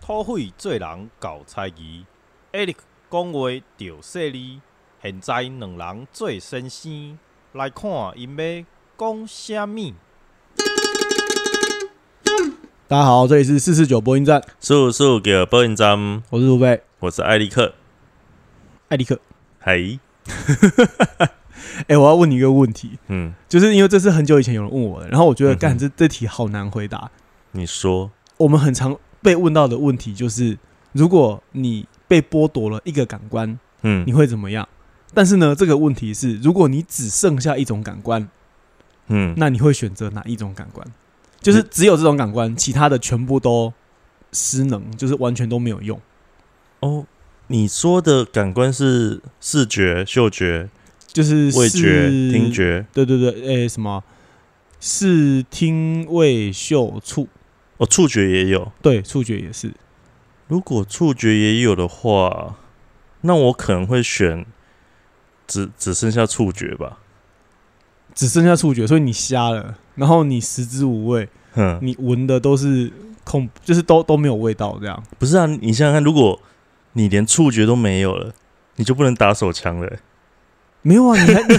土匪做人搞猜疑，艾利克讲话着犀利。现在两人做先生，来看因要讲啥物。大家好，这里是四四九播音站，速速给播音站，我是卢贝，我是艾利克。艾利克。嘿，哎、我要问你一个问题，嗯，就是因为这是很久以前有人问我的，然后我觉得干、这这题好难回答。你说，我们很常被问到的问题就是，如果你被剥夺了一个感官，嗯你会怎么样？但是呢，这个问题是，如果你只剩下一种感官，嗯，那你会选择哪一种感官？就是只有这种感官，其他的全部都失能，就是完全都没有用。哦，你说的感官是视觉、嗅觉、就是味觉、听，觉。对对对，诶、什么视听味嗅触，哦，触觉也有。对，触觉也是。如果触觉也有的话，那我可能会选只只剩下触觉吧。只剩下触觉，所以你瞎了，然后你食之无味，哼，你闻的都是空，就是都都没有味道，这样。不是啊，你想想看，如果你连触觉都没有了，你就不能打手枪了、没有啊，你还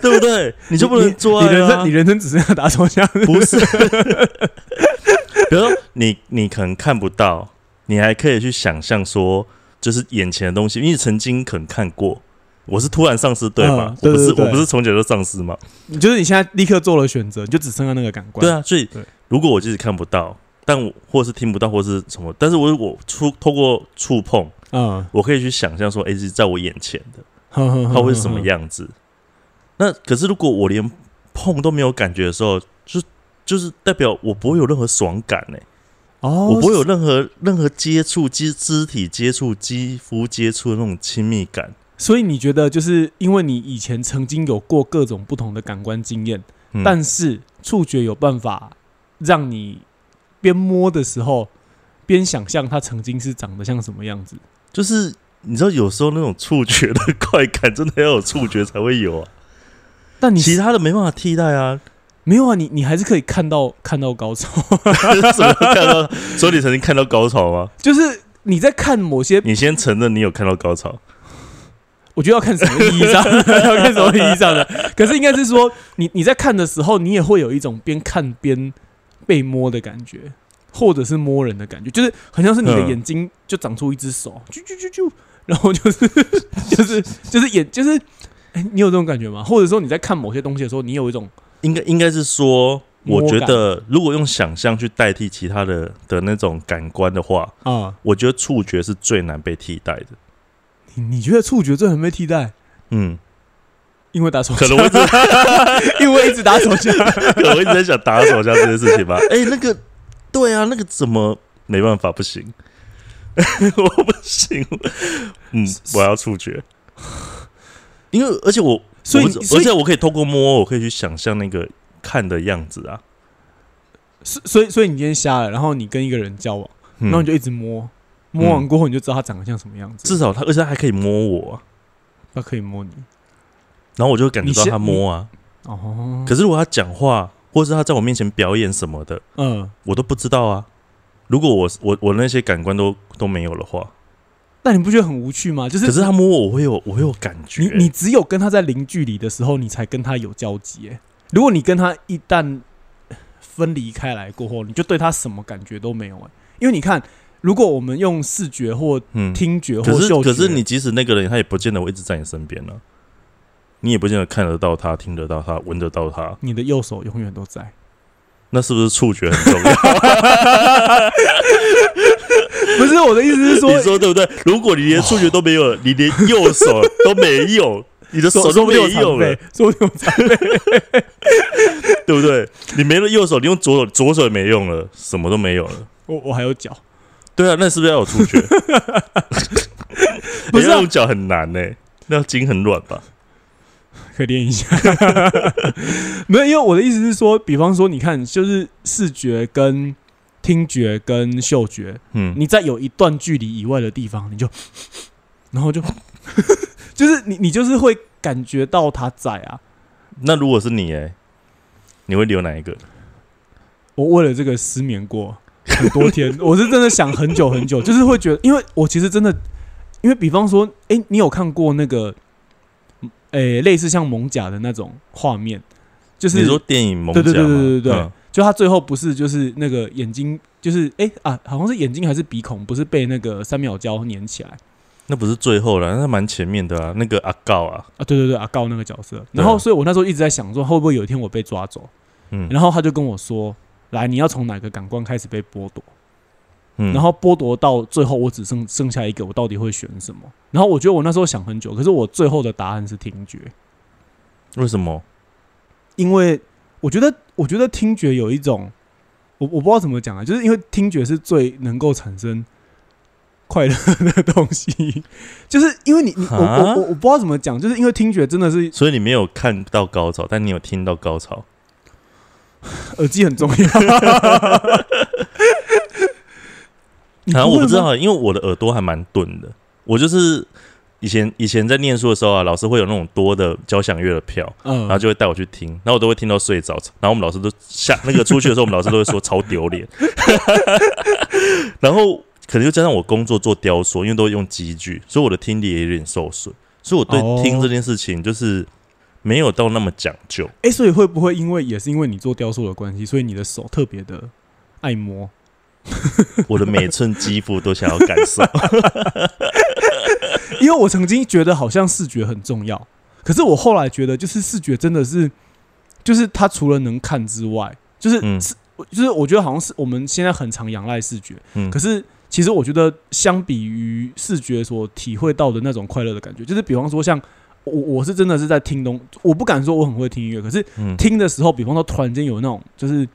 对不对？你就不能做啊人生你人生只剩下打手枪，不是，比如说你你可能看不到，你还可以去想象说，就是眼前的东西，因为你曾经可能看过。我是突然丧失，对吧？嗯对我不是我不是从小就丧失嘛？你就是你现在立刻做了选择，你就只剩下那个感官。对，啊，所以如果我即使看不到，但我或是听不到，或是什么，但是我我触透过触碰，嗯，我可以去想象说，哎、是在我眼前的，它它会是什么？样子？那可是如果我连碰都没有感觉的时候，就就是代表我不会有任何爽感呢、哦，我不会有任何任何接触、肌肢体接触、肌肤接触的那种亲密感。所以你觉得，就是因为你以前曾经有过各种不同的感官经验，嗯但是触觉有办法让你边摸的时候边想象它曾经是长得像什么样子。就是你知道，有时候那种触觉的快感，真的要有触觉才会有啊，但你其他的没办法替代啊。没有啊，你你还是可以看到看到高潮，什么看到？所以你曾经看到高潮吗？就是你在看某些，你先承认你有看到高潮。我觉得要看什么意义上，要看什么意义上的。可是应该是说，你你在看的时候，你也会有一种边看边被摸的感觉，或者是摸人的感觉，就是很像是你的嗯眼睛就长出一只手，啾啾啾啾，然后就是 就是就是眼就是，哎、你有这种感觉吗？或者说你在看某些东西的时候，你有一种应该应该是说，我觉得如果用想象去代替其他的的那种感官的话，啊，我觉得触觉是最难被替代的。你你觉得触觉最难被替代？嗯，因为打手枪，可能我一直 因为一直打手枪，可能我一直在想打手枪这件事情吧。哎、那个，对啊，那个怎么没办法，不行，我不行，嗯，我要触觉，因为而且我，所以而且我可以透过摸，我可以去想象那个看的样子啊。所所以所以你今天瞎了，然后你跟一个人交往，嗯。然后你就一直摸，摸完过后你就知道他长得像什么样子，至少他，而且他还可以摸我、啊，他可以摸你。然后我就会感觉到他摸啊。哦，可是如果他讲话，或是他在我面前表演什么的，嗯，我都不知道啊。如果我我我那些感官都都没有的话，那你不觉得很无趣吗？就是可是他摸我，我会有我会有感觉。你你只有跟他在零距离的时候，你才跟他有交集。哎，如果你跟他一旦分离开来过后，你就对他什么感觉都没有。哎，因为你看，如果我们用视觉或嗯，听觉或嗅觉，可是你即使那个人，他也不见得会一直在你身边呢、你也不见得看得到他、听得到他、闻得到他，你的右手永远都在。那是不是触觉很重要？不是我的意思是说，你说对不对？如果你连触觉都没有了，你连右手都没有，你的手都没有了废，，说不定残废。对不对？你没了右手，你用左手，左手也没用了，什么都没有了。我我还有脚，对啊，那是不是要有触觉？不是用脚很难呢、那筋很软吧？可以练一下。没有，因为我的意思是说，比方说，你看，就是视觉跟听觉跟嗅觉，嗯，你在有一段距离以外的地方，你就，然后就，就是你你就是会感觉到它在啊。那如果是你哎、你会留哪一个？我为了这个失眠过很多天，我是真的想很久很久，就是会觉得，因为我其实真的，因为比方说，哎、你有看过那个，诶、类似像蒙甲的那种画面，就是你说电影《猛对对甲》？对对对对嗯就他最后不是就是那个眼睛，就是哎、啊，好像是眼睛还是鼻孔，不是被那个三秒胶粘起来那不是最后了，那蛮前面的啊。那个阿告啊，啊？对对对，阿告那个角色。然后，所以我那时候一直在想说，会不会有一天我被抓走？嗯，然后他就跟我说：“来，你要从哪个感官开始被剥夺？嗯然后剥夺到最后，我只剩剩下一个，我到底会选什么？”然后我觉得我那时候想很久，可是我最后的答案是听觉，为什么？因为我觉得，我觉得听觉有一种，我我不知道怎么讲啊，就是因为听觉是最能够产生快乐的东西，就是因为你你我啊我我我不知道怎么讲，就是因为听觉真的是所以你没有看到高潮，但你有听到高潮。耳机很重要。你然后我不知道，因为我的耳朵还蛮钝的。我就是以前以前在念书的时候啊，老师会有那种多的交响乐的票，嗯然后就会带我去听，然后我都会听到睡着。然后我们老师都下那个出去的时候，我们老师都会说超丢脸。然后可能又加上我工作做雕塑，因为都会用机具，所以我的听力也有点受损。所以我对哦听这件事情就是没有到那么讲究。哎、所以会不会因为也是因为你做雕塑的关系，所以你的手特别的爱摸？我的每寸肌肤都想要感受。因为我曾经觉得好像视觉很重要，可是我后来觉得，就是视觉真的是，就是它除了能看之外，就是、嗯。是就是我觉得好像是我们现在很常仰赖视觉，嗯。可是其实我觉得相比于视觉所体会到的那种快乐的感觉，就是比方说像我我是真的是在听东，我不敢说我很会听音乐，可是嗯，听的时候，比方说突然间有那种就是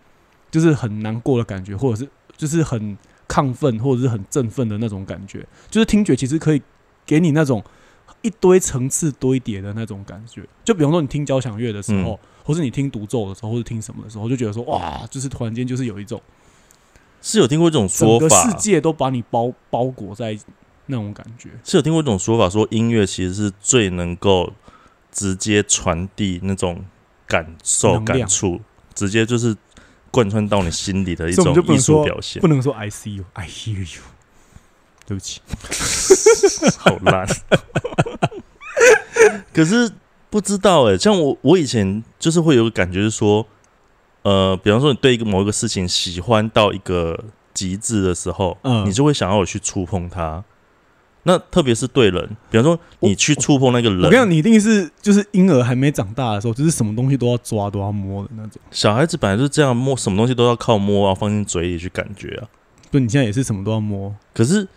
就是很难过的感觉，或者是就是很亢奋或者是很振奋的那种感觉，就是听觉其实可以给你那种一堆层次堆叠的那种感觉。就比方说你听交响乐的时候，或是你听独奏的时候，或者听什么的时候，就觉得说哇，就是突然间就是有一种是有听过这种整个说法，世界都把你包包裹在那种感觉。是有听过一种说法，说音乐其实是最能够直接传递那种感受、感触，直接就是贯穿到你心里的一种艺术表现不。能说 I see you, I hear you。对不起，好烂。可是不知道哎、像我我以前就是会有个感觉是说，呃，比方说你对一个某一个事情喜欢到一个极致的时候，嗯你就会想要我去触碰它。那特别是对人，比方说你去触碰那个人，我跟你讲，你一定是就是婴儿还没长大的时候，就是什么东西都要抓都要摸的那种。小孩子本来就是这样摸，什么东西都要靠摸啊，放进嘴里去感觉啊。就你现在也是什么都要摸，可是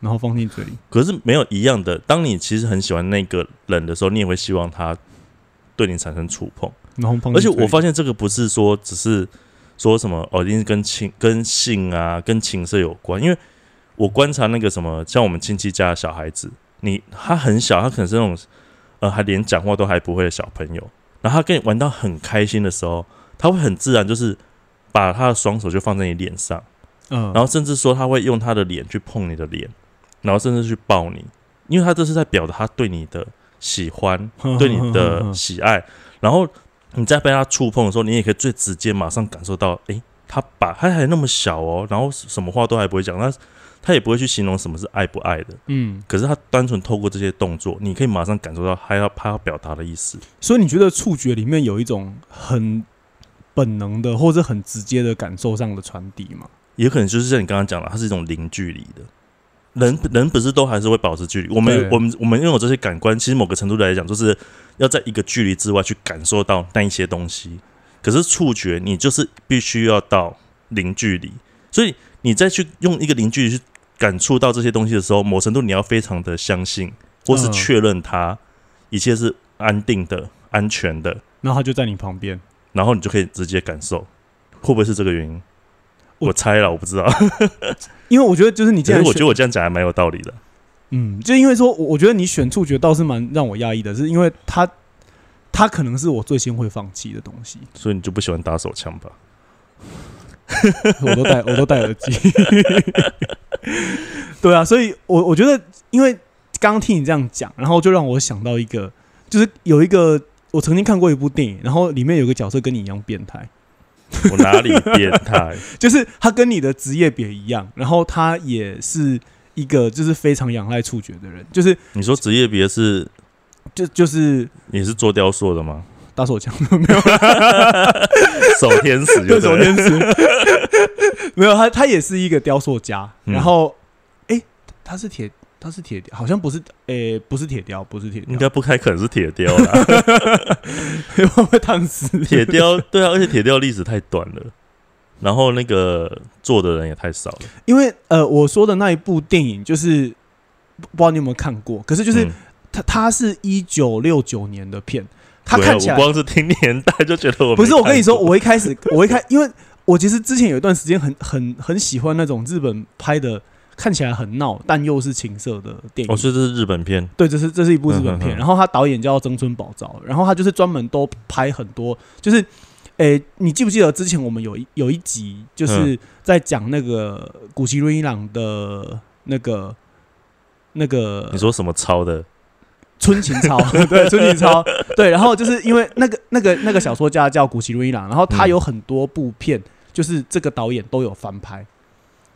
然后放进嘴里。可是没有一样的。当你其实很喜欢那个人的时候，你也会希望他对你产生触碰。然后碰而且。我发现这个不是说只是说什么哦，一定是跟情、跟性啊、跟情色有关。因为我观察那个什么，像我们亲戚家的小孩子，你他很小，他可能是那种呃，还连讲话都还不会的小朋友，然后他跟你玩到很开心的时候，他会很自然就是把他的双手就放在你脸上。嗯，然后甚至说他会用他的脸去碰你的脸，然后甚至去抱你，因为他这是在表达他对你的喜欢，对你的喜爱。然后你在被他触碰的时候，你也可以最直接马上感受到，诶，他把他还那么小哦，然后什么话都还不会讲，他他也不会去形容什么是爱不爱的，嗯，可是他单纯透过这些动作，你可以马上感受到他要他要表达的意思。所以你觉得触觉里面有一种很本能的，或者很直接的感受上的传递吗？也可能就是像你刚刚讲的，它是一种零距离的。人人不是都还是会保持距离？我们我们我们拥有这些感官，其实某个程度来讲，就是要在一个距离之外去感受到那一些东西。可是触觉，你就是必须要到零距离，所以你再去用一个零距离去感触到这些东西的时候，某程度你要非常的相信，或是嗯确认它一切是安定的、安全的，然后他就在你旁边，然后你就可以直接感受，会不会是这个原因？我我猜了，我不知道。因为我觉得就是你既可然选是我觉得我这样讲还蛮有道理的。嗯，就因为说，我我觉得你选触觉倒是蛮让我压抑的，是因为他他可能是我最先会放弃的东西。所以你就不喜欢打手枪吧？我都戴我都戴耳机，对啊，所以我我觉得，因为刚刚听你这样讲，然后就让我想到一个，就是有一个我曾经看过一部电影，然后里面有个角色跟你一样变态，我哪里变态？就是他跟你的职业别一样，然后他也是一个就是非常仰赖触觉的人，就是你说职业别是就就是你是做雕塑的吗？打手枪。没有。守天使就对守天使，没有他他也是一个雕塑家，嗯。然后诶，他是铁他是铁雕，好像不是诶不是铁雕，不是铁雕，应该不开可能是铁雕啦。会不会烫死？铁雕对啊，而且铁雕历史太短了，然后那个做的人也太少了。因为呃我说的那一部电影就是不不知道你有没有看过，可是就是嗯。它它是一九六九年的片，它对啊看起来我光是听年代就觉得我不是，我跟你说，我一开始我一开，因为我其实之前有一段时间很很很喜欢那种日本拍的看起来很闹但又是情色的电影。哦，所以这是日本片，对，这是这是一部日本片，嗯哼哼然后他导演叫曾村宝昭，然后他就是专门都拍很多，就是，诶、你记不记得之前我们有一有一集嗯就是在讲那个古奇瑞伊朗的那个那个你说什么抄的？春情操，对，春情操，对，然后就是因为那个那个那个小说家叫古奇瑞伊朗，然后他嗯。有很多部片，就是这个导演都有翻拍，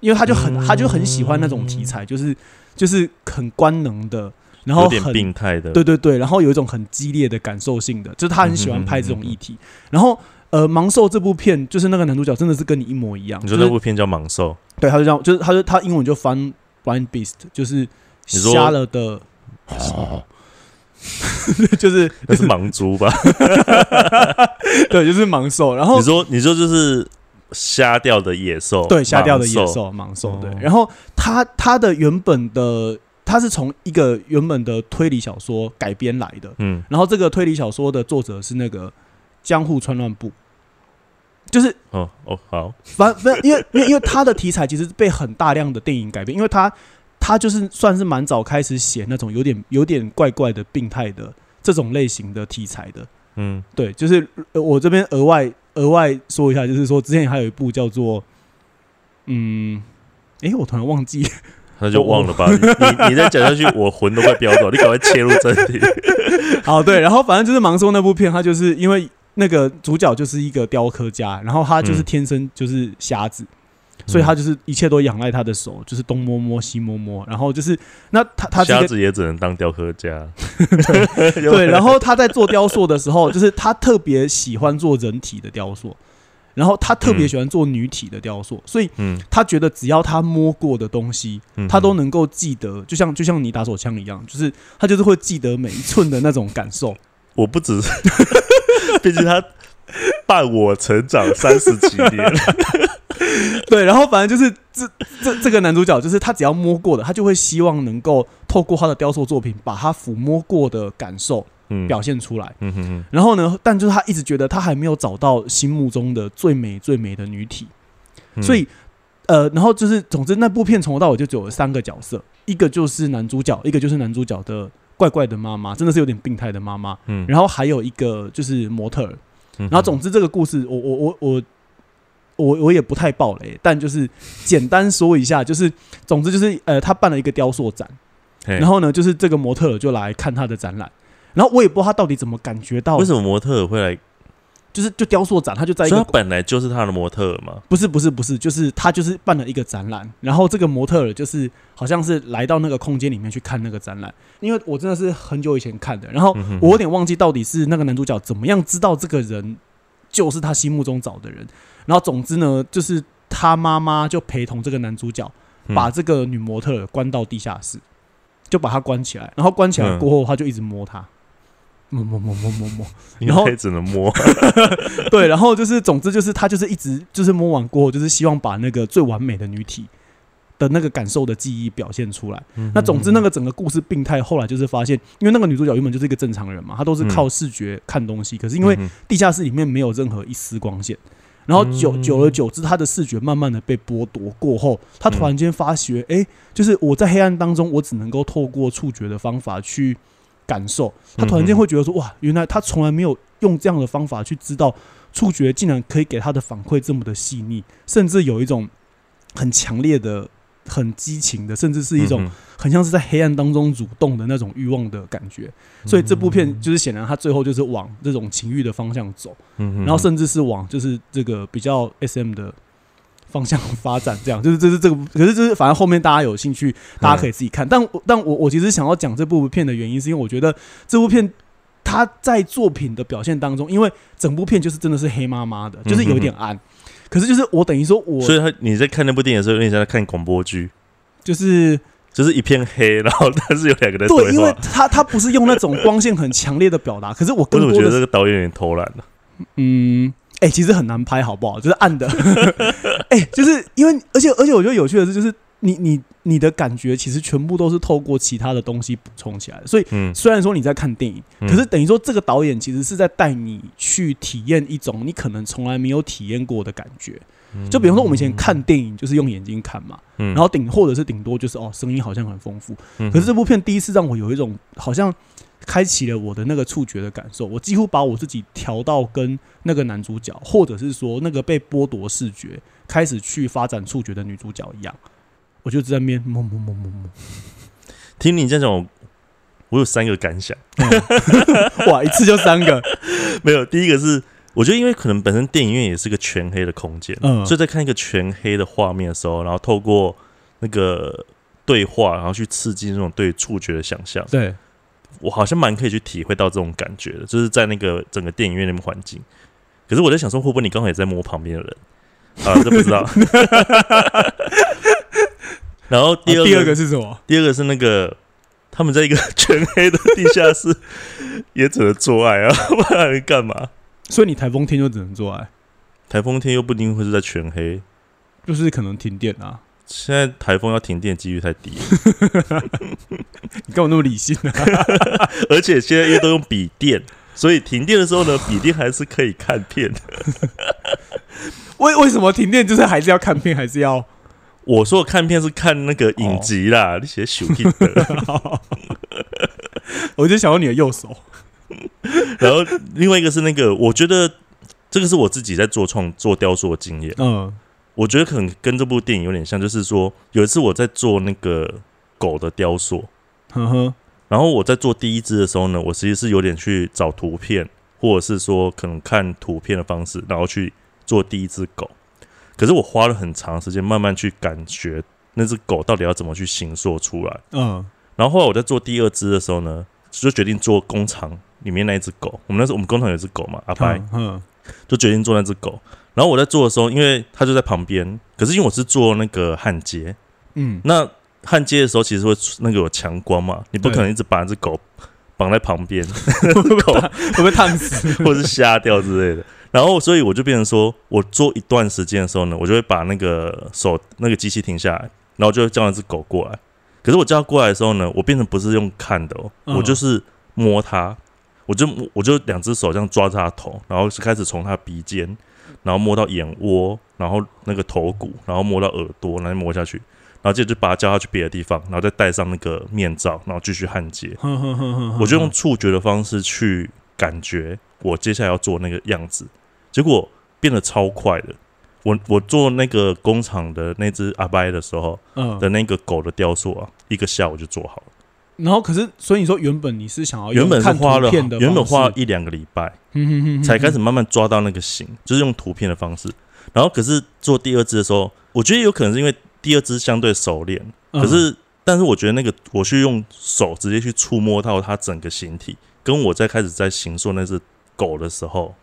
因为他就很、他就很喜欢那种题材，就是就是很官能的，然后有点很病态的。对对对，然后有一种很激烈的感受性的，就是他很喜欢拍这种议题。然后呃，《盲兽》这部片就是那个男主角真的是跟你一模一样，你说就是那部片叫《盲兽对，他就这样，就是他就他英文就翻 blind beast，就是瞎了的，就是》，那是盲猪吧？对，就是盲兽。然后你说你说就是瞎掉的野兽，对瞎掉的野兽盲兽，对哦。然后他他的原本的他是从一个原本的推理小说改编来的，嗯，然后这个推理小说的作者是那个江户川乱步，就是哦哦，好，反反因为因为因为他的题材其实被很大量的电影改编，因为他他就是算是蛮早开始写那种有点有点怪怪的病态的这种类型的题材的。嗯，对，就是呃我这边额外额外说一下，就是说之前还有一部叫做嗯，诶，我突然忘记，那就忘了吧。你你你再讲下去，我魂都快飙走。你赶快切入正题。好对，然后反正就是盲说那部片，他就是因为那个主角就是一个雕刻家，然后他就是嗯天生就是瞎子。所以他就是一切都仰赖他的手，就是东摸摸西摸摸，然后就是那他他这个瞎子也只能当雕刻家。对，然后他在做雕塑的时候，就是他特别喜欢做人体的雕塑，然后他特别喜欢做女体的雕塑，所以嗯，他觉得只要他摸过的东西，嗯他都能够记得，就像就像你打手枪一样，就是他就是会记得每一寸的那种感受。我不只是，毕竟他伴我成长三十几年。对，然后反正就是这这这个男主角，就是他只要摸过的，他就会希望能够透过他的雕塑作品，把他抚摸过的感受嗯，表现出来。嗯哼哼，然后呢，但就是他一直觉得他还没有找到心目中的最美最美的女体，嗯所以呃，然后就是总之那部片从头到尾就只有三个角色，一个就是男主角，一个就是男主角的怪怪的妈妈，真的是有点病态的妈妈，嗯，然后还有一个就是模特然后总之这个故事，我我我我。我我也不太爆雷，但就是简单说一下，就是总之就是呃，他办了一个雕塑展，然然后呢，就是这个模特儿就来看他的展览，然后我也不知道他到底怎么感觉到为什么模特儿会来？就是就雕塑展，他就在一个他本来就是他的模特儿嘛。不是不是不是，就是他就是办了一个展览，然后这个模特儿就是好像是来到那个空间里面去看那个展览，因为我真的是很久以前看的，然后我有点忘记到底是那个男主角怎么样知道这个人就是他心目中找的人，然后总之呢，就是他妈妈就陪同这个男主角嗯把这个女模特儿关到地下室，就把她关起来，然后关起来嗯过后，他就一直摸她。摸摸摸摸摸摸，然后为只能摸。对，然后就是，总之就是他就是一直就是摸完过后，就是希望把那个最完美的女体的那个感受的记忆表现出来。那总之，那个整个故事病态，后来就是发现，因为那个女主角原本就是一个正常人嘛，她都是靠视觉看东西，可是因为嗯地下室里面没有任何一丝光线，然后久嗯。久而久之，他的视觉慢慢的被剥夺过后，他突然间发觉，哎、就是我在黑暗当中，我只能够透过触觉的方法去感受。他突然间会觉得说，哇，原来他从来没有用这样的方法去知道触觉竟然可以给他的反馈这么的细腻，甚至有一种很强烈的很激情的，甚至是一种嗯很像是在黑暗当中蠕动的那种欲望的感觉。所以这部片就是显然他最后就是往这种情欲的方向走，嗯然后甚至是往就是这个比较 S M 的方向发展，这样就是这是这个，可是就是反正后面大家有兴趣，大家可以自己看。但我但我我其实想要讲这部片的原因，是因为我觉得这部片它在作品的表现当中，因为整部片就是真的是黑麻麻的，就是有一点暗。可是就是我等于说我所以他你在看那部电影的时候，有点像在看广播剧，就是就是一片黑，然后但是有两个人对，因为。他他不是用那种光线很强烈的表达，可是我我更多的是怎么觉得这个导演有点偷懒了？嗯，哎、其实很难拍，好不好？就是暗的，哎、就是因为，而且而且，我觉得有趣的是，就是你你你的感觉其实全部都是透过其他的东西补充起来的。所以嗯，虽然说你在看电影，嗯。可是等于说这个导演其实是在带你去体验一种你可能从来没有体验过的感觉。就比方说，我们以前看电影就是用眼睛看嘛，嗯，然后顶或者是顶多就是哦，声音好像很丰富，嗯可是这部片第一次让我有一种好像开启了我的那个触觉的感受，我几乎把我自己调到跟那个男主角，或者是说那个被剥夺视觉、开始去发展触觉的女主角一样，我就在那边摸摸摸摸摸，听你这种，我我有三个感想。哇，一次就三个，没有，第一个是我觉得，因为可能本身电影院也是个全黑的空间，嗯所以在看一个全黑的画面的时候，然后透过那个对话，然后去刺激那种对触觉的想象，对，我好像蛮可以去体会到这种感觉的，就是在那个整个电影院那边环境。可是我在想说，会不会你刚好也在摸旁边的人？啊，这不知道。然后第二个，啊第二个是什么？第二个是那个他们在一个 全黑的地下室，也只能做爱啊，不然能干嘛？所以你台风天就只能做爱，台风天又不一定会是在全黑，就是可能停电啊。现在台风要停电几率太低了，你干嘛那么理性啊？而且现在因为都用笔电，所以停电的时候呢，笔电还是可以看片的。为为什么停电就是还是要看片，还是要？我说的看片是看那个影集啦，那些手机的。我就想到你的右手，然后另外一个是那个，我觉得这个是我自己在做创做雕塑的经验。嗯我觉得可能跟这部电影有点像，就是说有一次我在做那个狗的雕塑，呵呵，然后我在做第一只的时候呢，我其实是有点去找图片，或者是说可能看图片的方式，然后去做第一只狗。可是我花了很长时间慢慢去感觉那只狗到底要怎么去形塑出来。嗯然后后来我在做第二只的时候呢，就决定做工厂里面那一只狗。我们那时候我们工厂有只狗嘛，阿白，嗯就决定做那只狗。然后我在做的时候，因为它就在旁边，可是因为我是做那个焊接，嗯那焊接的时候其实会出那个有强光嘛，你不可能一直把那只狗绑在旁边，狗 会不会烫死？或者是瞎掉之类的。然后，所以我就变成说，我做一段时间的时候呢，我就会把那个手那个机器停下来，然后就会叫那只狗过来。可是我叫它过来的时候呢，我变成不是用看的哦，嗯我就是摸它，我就我就两只手这样抓着它头，然后是开始从它鼻尖，然后摸到眼窝，然后那个头骨，然后摸到耳朵，然后摸下去，然后接着就把它叫它去别的地方，然后再戴上那个面罩，然后继续焊接。我就用触觉的方式去感觉我接下来要做那个样子，结果变得超快的。我我做那个工厂的那只阿拜的时候嗯的那个狗的雕塑啊，一个下午就做好了。然后可是，所以你说原本你是想要原本是花了原本花了一两个礼拜嗯哼哼哼才开始慢慢抓到那个形，就是用图片的方式。然后可是做第二只的时候，我觉得有可能是因为第二只相对熟练，嗯可是但是我觉得那个我去用手直接去触摸到它整个形体，跟我在开始在形塑那只狗的时候，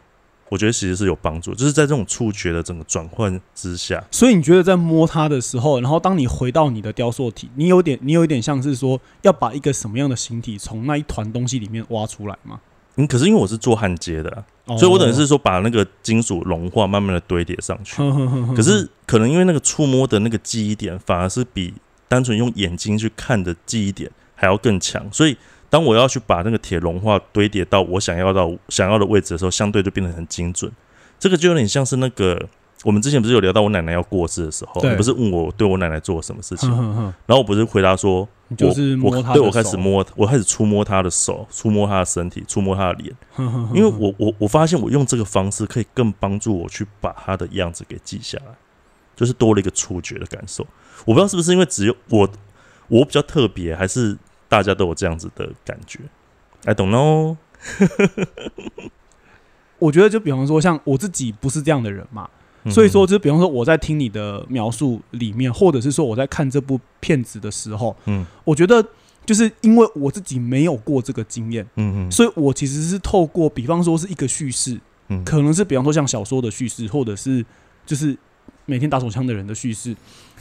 我觉得其实是有帮助，就是在这种触觉的整个转换之下，所以你觉得在摸它的时候，然后当你回到你的雕塑体，你有点，你有一点像是说要把一个什么样的形体从那一团东西里面挖出来吗？嗯，可是因为我是做焊接的所以我等于是说把那个金属融化，慢慢的堆叠上去。可是可能因为那个触摸的那个记忆点，反而是比单纯用眼睛去看的记忆点还要更强。所以当我要去把那个铁融化堆叠到我想要到想要的位置的时候，相对就变得很精准。这个就有点像是那个我们之前不是有聊到我奶奶要过世的时候，你不是问我对我奶奶做了什么事情，然后我不是回答说，就是我我对我开始摸，我开始触摸她的手，触摸她的身体，触摸她的脸。因为我我我发现我用这个方式可以更帮助我去把她的样子给记下来。就是多了一个触觉的感受。我不知道是不是因为只有我我比较特别，还是大家都有这样子的感觉？I don't know。我觉得就比方说，像我自己不是这样的人嘛，嗯所以说，就比方说我在听你的描述里面，或者是说我在看这部片子的时候，嗯我觉得就是因为我自己没有过这个经验，嗯嗯所以我其实是透过，比方说是一个叙事，嗯，可能是比方说像小说的叙事，或者是就是每天打手枪的人的叙事，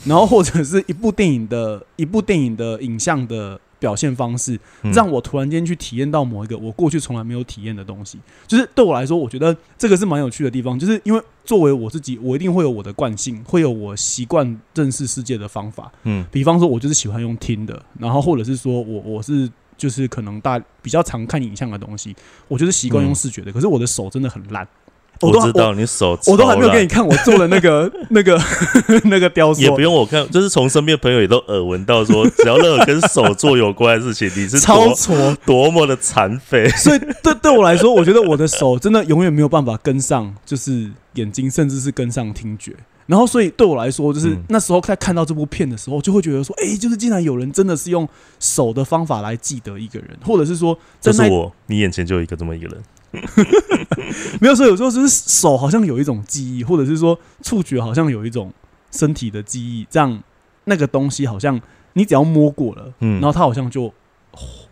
然后或者是一部电影的一部电影的影像的表现方式，嗯让我突然间去体验到某一个我过去从来没有体验的东西。就是对我来说，我觉得这个是蛮有趣的地方，就是因为作为我自己，我一定会有我的惯性，会有我习惯认识世界的方法。嗯比方说，我就是喜欢用听的，然后或者是说我我是就是可能大比较常看影像的东西，我就是习惯用视觉的。可是我的手真的很烂，都我知道你手我，都还没有给你看我做的那个 那个 那个雕塑，也不用我看，就是从身边朋友也都耳闻到说，只要任何跟手做有关的事情，你是超多挫。多么的残废。所以对对我来说，我觉得我的手真的永远没有办法跟上，就是眼睛，甚至是跟上听觉。然后，所以对我来说，就是嗯那时候在看到这部片的时候，就会觉得说，哎、就是竟然有人真的是用手的方法来记得一个人，或者是说，在那这是我，你眼前就有一个这么一个人。没有说有时候就是手好像有一种记忆，或者是说触觉好像有一种身体的记忆，这样那个东西好像你只要摸过了，嗯然后它好像就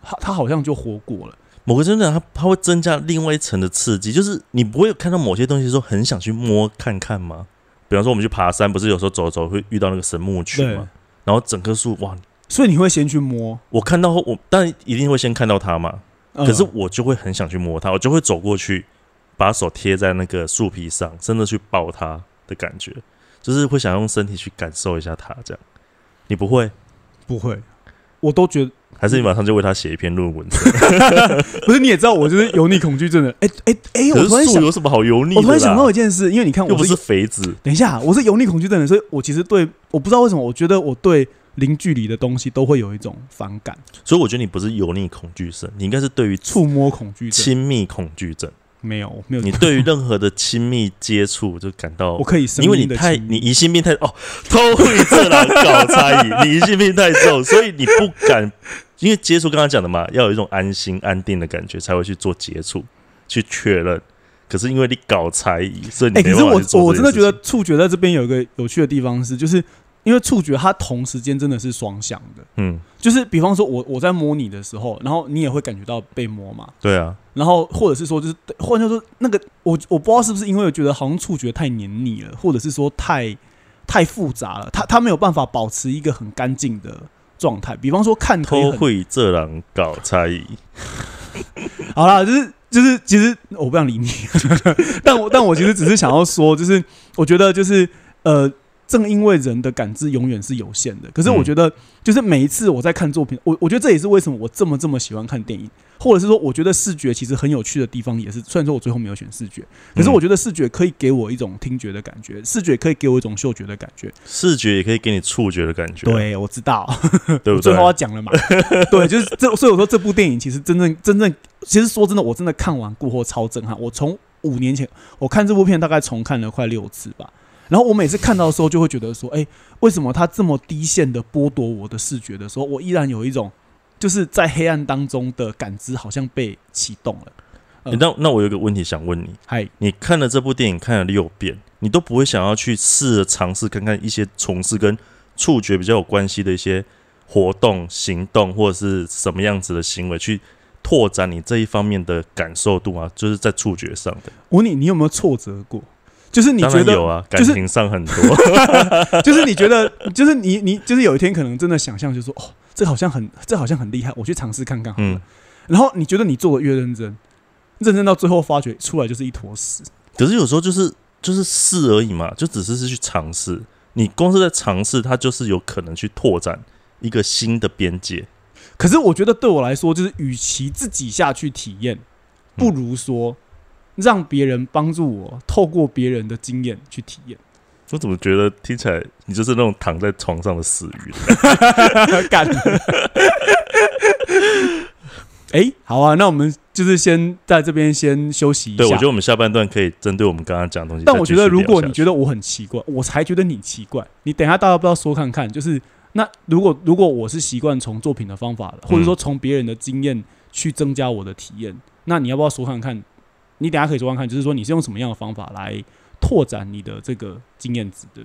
它它好像就活过了。某个真的，它它会增加另外一层的刺激，就是你不会有看到某些东西的时候很想去摸看看吗？比方说我们去爬山，不是有时候走走会遇到那个神木群对吗？然后整棵树哇，所以你会先去摸，我看到后我当然一定会先看到它嘛，嗯可是我就会很想去摸它，我就会走过去，把手贴在那个树皮上，真的去抱它的感觉，就是会想用身体去感受一下它。这样，你不会？不会，我都觉得还是你马上就为它写一篇论文？不是，你也知道我就是油腻恐惧症的。哎哎哎，我突然想，有什么好油腻？我突然想到一件事，因为你看我是又不是肥子，等一下，我是油腻恐惧症的，所以我其实对我不知道为什么，我觉得我对零距离的东西都会有一种反感，所以我觉得你不是油腻恐惧症，你应该是对于触摸恐惧症。亲密恐惧症。没有没有，你对于任何的亲密接触就感到我，可以声因为你太你疑心病太哦，偷窥这狼搞猜疑，你疑心病太重，所以你不敢，因为接触刚刚讲的嘛，要有一种安心安定的感觉才会去做接触，去确认。可是因为你搞猜疑，所以你哎、可是我我真的觉得触觉在这边有一个有趣的地方是，就是因为触觉它同时间真的是双向的，嗯，就是比方说我我在摸你的时候，然后你也会感觉到被摸嘛，对啊，然后或者是说就是或者说那个我我不知道是不是因为我觉得好像触觉太黏腻了，或者是说太太复杂了，它它没有办法保持一个很干净的状态。比方说看偷会这狼搞猜疑，好啦，就是就是，其实我不想理你，但我但我其实只是想要说，就是我觉得就是呃，正因为人的感知永远是有限的，可是我嗯觉得就是每一次我在看作品，我我觉得这也是为什么我这么这么喜欢看电影，或者是说我觉得视觉其实很有趣的地方，也是虽然说我最后没有选视觉，可是嗯我觉得视觉可以给我一种听觉的感觉，视觉可以给我一种嗅觉的感觉。视觉也可以给你触觉的感觉，，对，我知道。对不对我最后？要讲了嘛？对，就是这，所以我说这部电影其实真正真正，其实说真的，我真的看完过后超震撼。我从五年前我看这部片，大概重看了快六次吧。然后我每次看到的时候，就会觉得说，哎、为什么他这么低限的剥夺我的视觉的时候，我依然有一种就是在黑暗当中的感知好像被启动了。诶那那我有一个问题想问你，嗨，你看了这部电影看了六遍，你都不会想要去试着尝试看看一些从事跟触觉比较有关系的一些活动、行动或者是什么样子的行为，去拓展你这一方面的感受度啊？就是在触觉上的，我问你，你有没有挫折过？就是你觉得有啊，就是感情上很多，就是你觉得，就是你你就是有一天可能真的想象，就说哦，这好像很这好像很厉害，我去尝试看看好了。嗯。然后你觉得你做的越认真，认真到最后发觉出来就是一坨屎。可是有时候就是就是试而已嘛，就只是是去尝试。你光是在尝试，它就是有可能去拓展一个新的边界。可是我觉得对我来说，就是与其自己下去体验，不如说让别人帮助我，透过别人的经验去体验。我怎么觉得听起来你就是那种躺在床上的死鱼？干。哎、好啊，那我们就就是先在这边先休息一下。对，我觉得我们下半段可以针对我们刚刚讲的东西。但我觉得，如果你觉得我很奇怪，我才觉得你奇怪。你等一下大家不要说看看，就是那如果如果我是习惯从作品的方法的，或者说从别人的经验去增加我的体验，那你要不要说看看？你等下可以说看看，就是说你是用什么样的方法来拓展你的这个经验值的？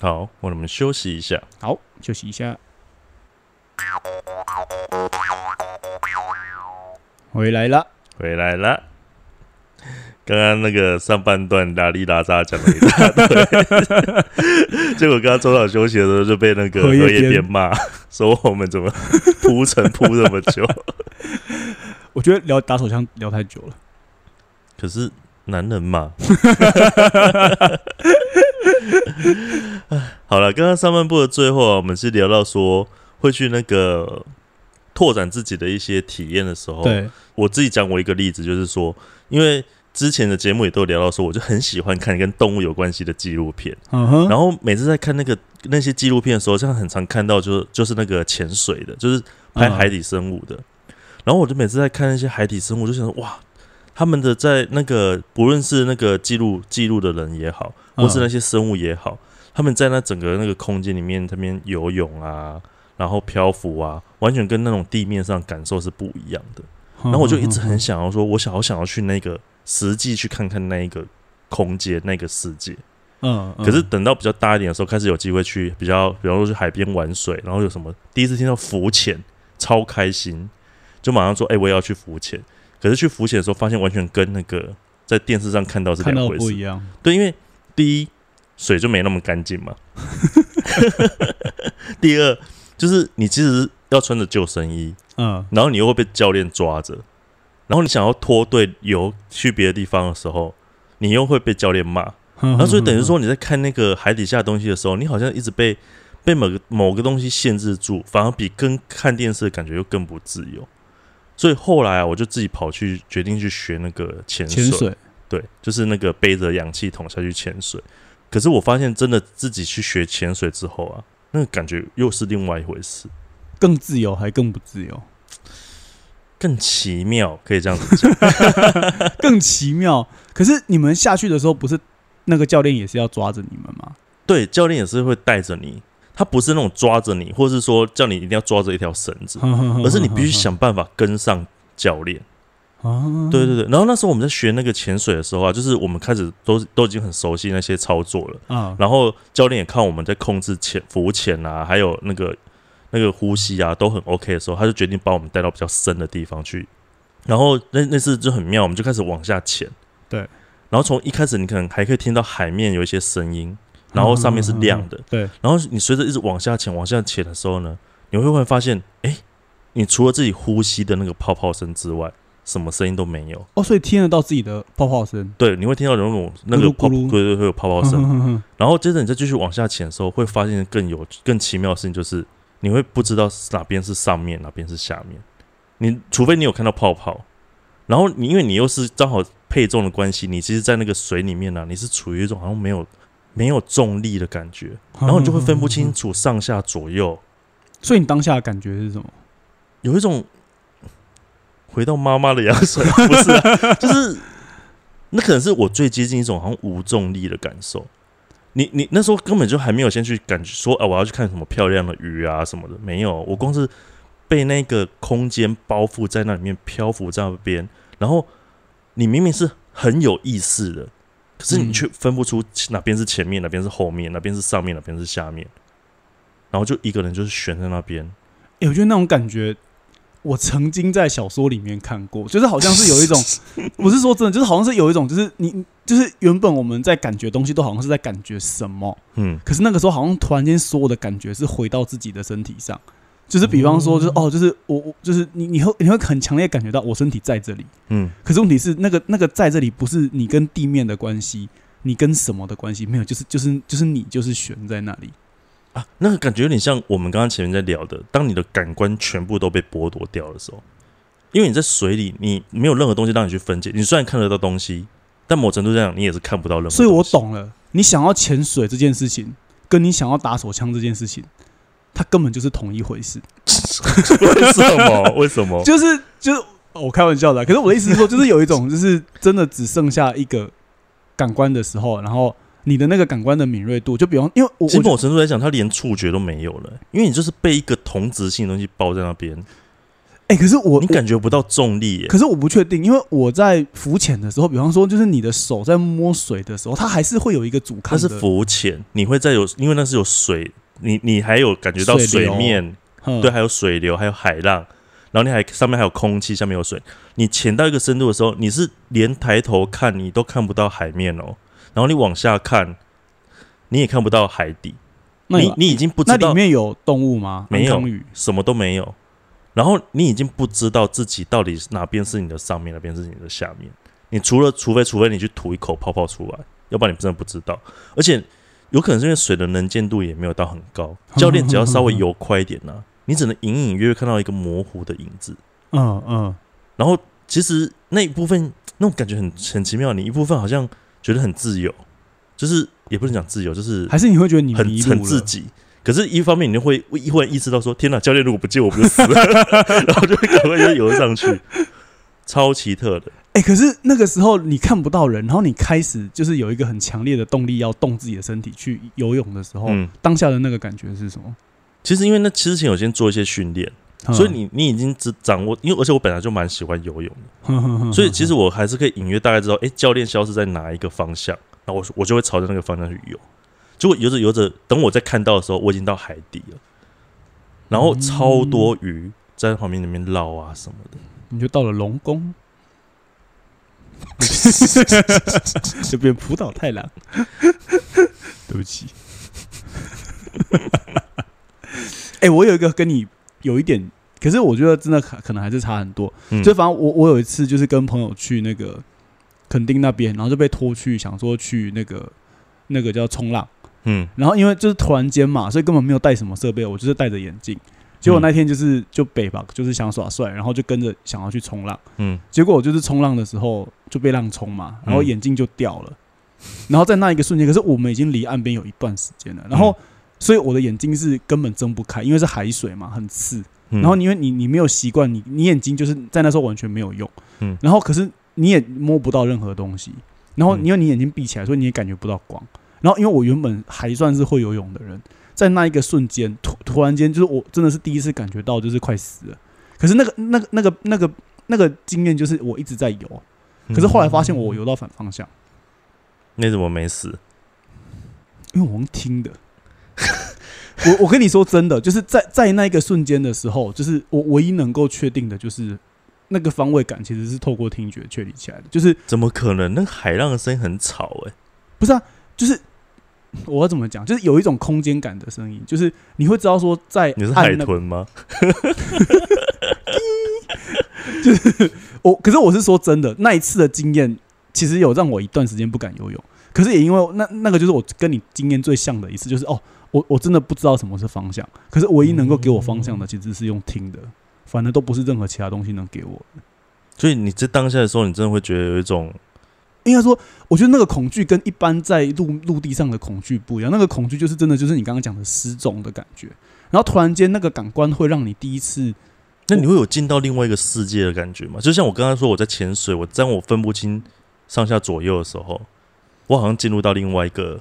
好，我们休息一下。好，休息一下。回来了，回来了。刚刚那个上半段拉里拉扎讲了一大堆，结果刚刚中场休息的时候就被那个荷叶边骂，说我们怎么铺陈铺这么久。我觉得聊打手枪聊太久了。可是男人嘛，好了，刚刚上半部的最后啊，我们是聊到说会去那个拓展自己的一些体验的时候，对。我自己讲我一个例子，就是说，因为之前的节目也都聊到说，我就很喜欢看跟动物有关系的纪录片，嗯哼，然后每次在看那个那些纪录片的时候，像很常看到就是就是那个潜水的，就是拍海底生物的，然后我就每次在看那些海底生物，就想说哇。他们的在那个不论是那个记录记录的人也好，或是那些生物也好，他们在那整个那个空间里面，他们游泳啊，然后漂浮啊，完全跟那种地面上感受是不一样的。然后我就一直很想要说，我想好想要去那个实际去看看那一个空间那个世界。嗯，可是等到比较大一点的时候，开始有机会去比较，比方说去海边玩水，然后有什么第一次听到浮潜，超开心，就马上说，哎，我也要去浮潜。可是去浮潜的时候，发现完全跟那个在电视上看到是两回事，不一样。对，因为第一水就没那么干净嘛。第二就是你其实要穿着救生衣，嗯，然后你又会被教练抓着，然后你想要脱队游去别的地方的时候，你又会被教练骂。然后所以等于说你在看那个海底下的东西的时候，你好像一直被被某个某个东西限制住，反而比跟看电视的感觉又更不自由。所以后来啊，我就自己跑去决定去学那个潜潜水，对，就是那个背着氧气桶下去潜水。可是我发现，真的自己去学潜水之后啊，那个感觉又是另外一回事，更自由还更不自由，更奇妙，可以这样子讲，更奇妙。可是你们下去的时候，不是那个教练也是要抓着你们吗？对，教练也是会带着你。他不是那种抓着你，或者是说叫你一定要抓着一条绳子，而是你必须想办法跟上教练。对对对。然后那时候我们在学那个潜水的时候啊，就是我们开始都都已经很熟悉那些操作了啊。然后教练也看我们在控制潜浮潜啊，还有那个那个呼吸啊，都很 OK 的时候，他就决定把我们带到比较深的地方去。然后那那次就很妙，我们就开始往下潜。对。然后从一开始，你可能还可以听到海面有一些声音。然后上面是亮的，对。然后你随着一直往下潜、往下潜的时候呢，你会忽然发现，哎，你除了自己呼吸的那个泡泡声之外，什么声音都没有。哦，所以听得到自己的泡泡声。对，你会听到那种那个泡，对对，会有泡泡声。然后接着你再继续往下潜的时候，会发现更有更奇妙的事情，就是你会不知道哪边是上面，哪边是下面。你除非你有看到泡泡，然后你因为你又是刚好配重的关系，你其实，在那个水里面呢，你是处于一种好像没有。没有重力的感觉，然后你就会分不清楚上下左右。所以你当下的感觉是什么？有一种回到妈妈的羊水，不是？就是那可能是我最接近一种好像无重力的感受。你你那时候根本就还没有先去感觉说啊，我要去看什么漂亮的鱼啊什么的，没有。我光是被那个空间包覆在那里面漂浮在那边，然后你明明是很有意识的。可是你却分不出哪边是前面，哪边是后面，哪边是上面，哪边是下面，然后就一个人就是悬在那边。哎，我觉得那种感觉，我曾经在小说里面看过，就是好像是有一种，我是说真的，就是好像是有一种，就是你就是原本我们在感觉东西都好像是在感觉什么，嗯，可是那个时候好像突然间所有的感觉是回到自己的身体上。就是比方说，就是哦，就是我我就是你，你会你会很强烈感觉到我身体在这里，嗯。可是问题是，那个那个在这里不是你跟地面的关系，你跟什么的关系没有，就是就是就是你就是悬在那里啊。那个感觉有点像我们刚刚前面在聊的，当你的感官全部都被剥夺掉的时候，因为你在水里，你没有任何东西让你去分解。你虽然看得到东西，但某程度上你也是看不到任何。所以我懂了，你想要潜水这件事情，跟你想要打手枪这件事情。它根本就是同一回事，为什么？为什么？就是就是哦我开玩笑的啊。可是我的意思是说，就是有一种，就是真的只剩下一个感官的时候，然后你的那个感官的敏锐度，就比方，因为我其实我某程度来讲，他连触觉都没有了，因为你就是被一个同质性的东西包在那边，哎、可是我你感觉不到重力耶。可是我不确定，因为我在浮潜的时候，比方说，就是你的手在摸水的时候，它还是会有一个阻抗它是的，浮潜，你会在有，因为那是有水，你你还有感觉到水面，嗯对，还有水流，还有海浪，然后你还上面还有空气，下面有水。你潜到一个深度的时候，你是连抬头看你都看不到海面哦，然后你往下看，你也看不到海底，那你你已经不知道那里面有动物吗？没有什么都没有，然后你已经不知道自己到底是哪边是你的上面，哪边是你的下面。你除了除非除非你去吐一口泡泡出来，要不然你真的不知道。而且有可能是因为水的能见度也没有到很高，教练只要稍微游快一点呢、你只能隐隐约约看到一个模糊的影子。嗯嗯，然后其实那一部分那种感觉很很奇妙，你一部分好像觉得很自由，就是也不能讲自由，就是还是你会觉得你很很自己。可是，一方面你就会忽然意识到说：“天哪，教练如果不救我，不就死了？” 然后就会赶快就游上去，超奇特的。哎、可是那个时候你看不到人，然后你开始就是有一个很强烈的动力要动自己的身体去游泳的时候，嗯，当下的那个感觉是什么？其实因为那之前有先做一些训练，嗯所以你你已经只掌握，因为而且我本来就蛮喜欢游泳的，你所以其实我还是可以隐约大概知道，哎、教练消失在哪一个方向，然后我我就会朝着那个方向去游。结果游着游着，等我在看到的时候，我已经到海底了，然后超多鱼在旁边那边捞啊什么的。你就到了龙宫，就变浦岛太郎。对不起。哎、我有一个跟你有一点，可是我觉得真的可可能还是差很多。嗯就反正我我有一次就是跟朋友去那个垦丁那边，然后就被拖去想说去那个那个叫冲浪，嗯然后因为就是突然间嘛，所以根本没有带什么设备，我就是戴着眼镜。结果那天就是就北吧，就是想耍帅，然后就跟着想要去冲浪。嗯。结果我就是冲浪的时候就被浪冲嘛，然后嗯眼镜就掉了。然后在那一个瞬间，可是我们已经离岸边有一段时间了，然后所以我的眼睛是根本睁不开，因为是海水嘛，很刺。嗯，然后因为你你没有习惯，你你眼睛就是在那时候完全没有用，嗯。然后可是你也摸不到任何东西，然后嗯。因为你眼睛闭起来，所以你也感觉不到光。然后因为我原本还算是会游泳的人，在那一个瞬间，突突然间就是我真的是第一次感觉到就是快死了。可是那个那个那个那个那个经验就是我一直在游，可是后来发现我游到反方向，那怎么没死？因为我用听的。我我跟你说真的，就是在在那一个瞬间的时候，就是我唯一能够确定的就是那个方位感其实是透过听觉确立起来的。就是怎么可能？那海浪的声音很吵哎、不是啊，就是我要怎么讲？就是有一种空间感的声音，就是你会知道说在你是海豚吗？就是？我可是我是说真的，那一次的经验其实有让我一段时间不敢游泳。可是也因为那那个就是我跟你经验最像的一次，就是哦，我我真的不知道什么是方向。可是唯一能够给我方向的，其实是用听的，反而都不是任何其他东西能给我的。所以你在当下的时候，你真的会觉得有一种应该说，我觉得那个恐惧跟一般在陆陆地上的恐惧不一样。那个恐惧就是真的就是你刚刚讲的失重的感觉，然后突然间那个感官会让你第一次那你会有进到另外一个世界的感觉吗？就像我刚刚说我在潜水，我当我分不清上下左右的时候，我好像进入到另外一个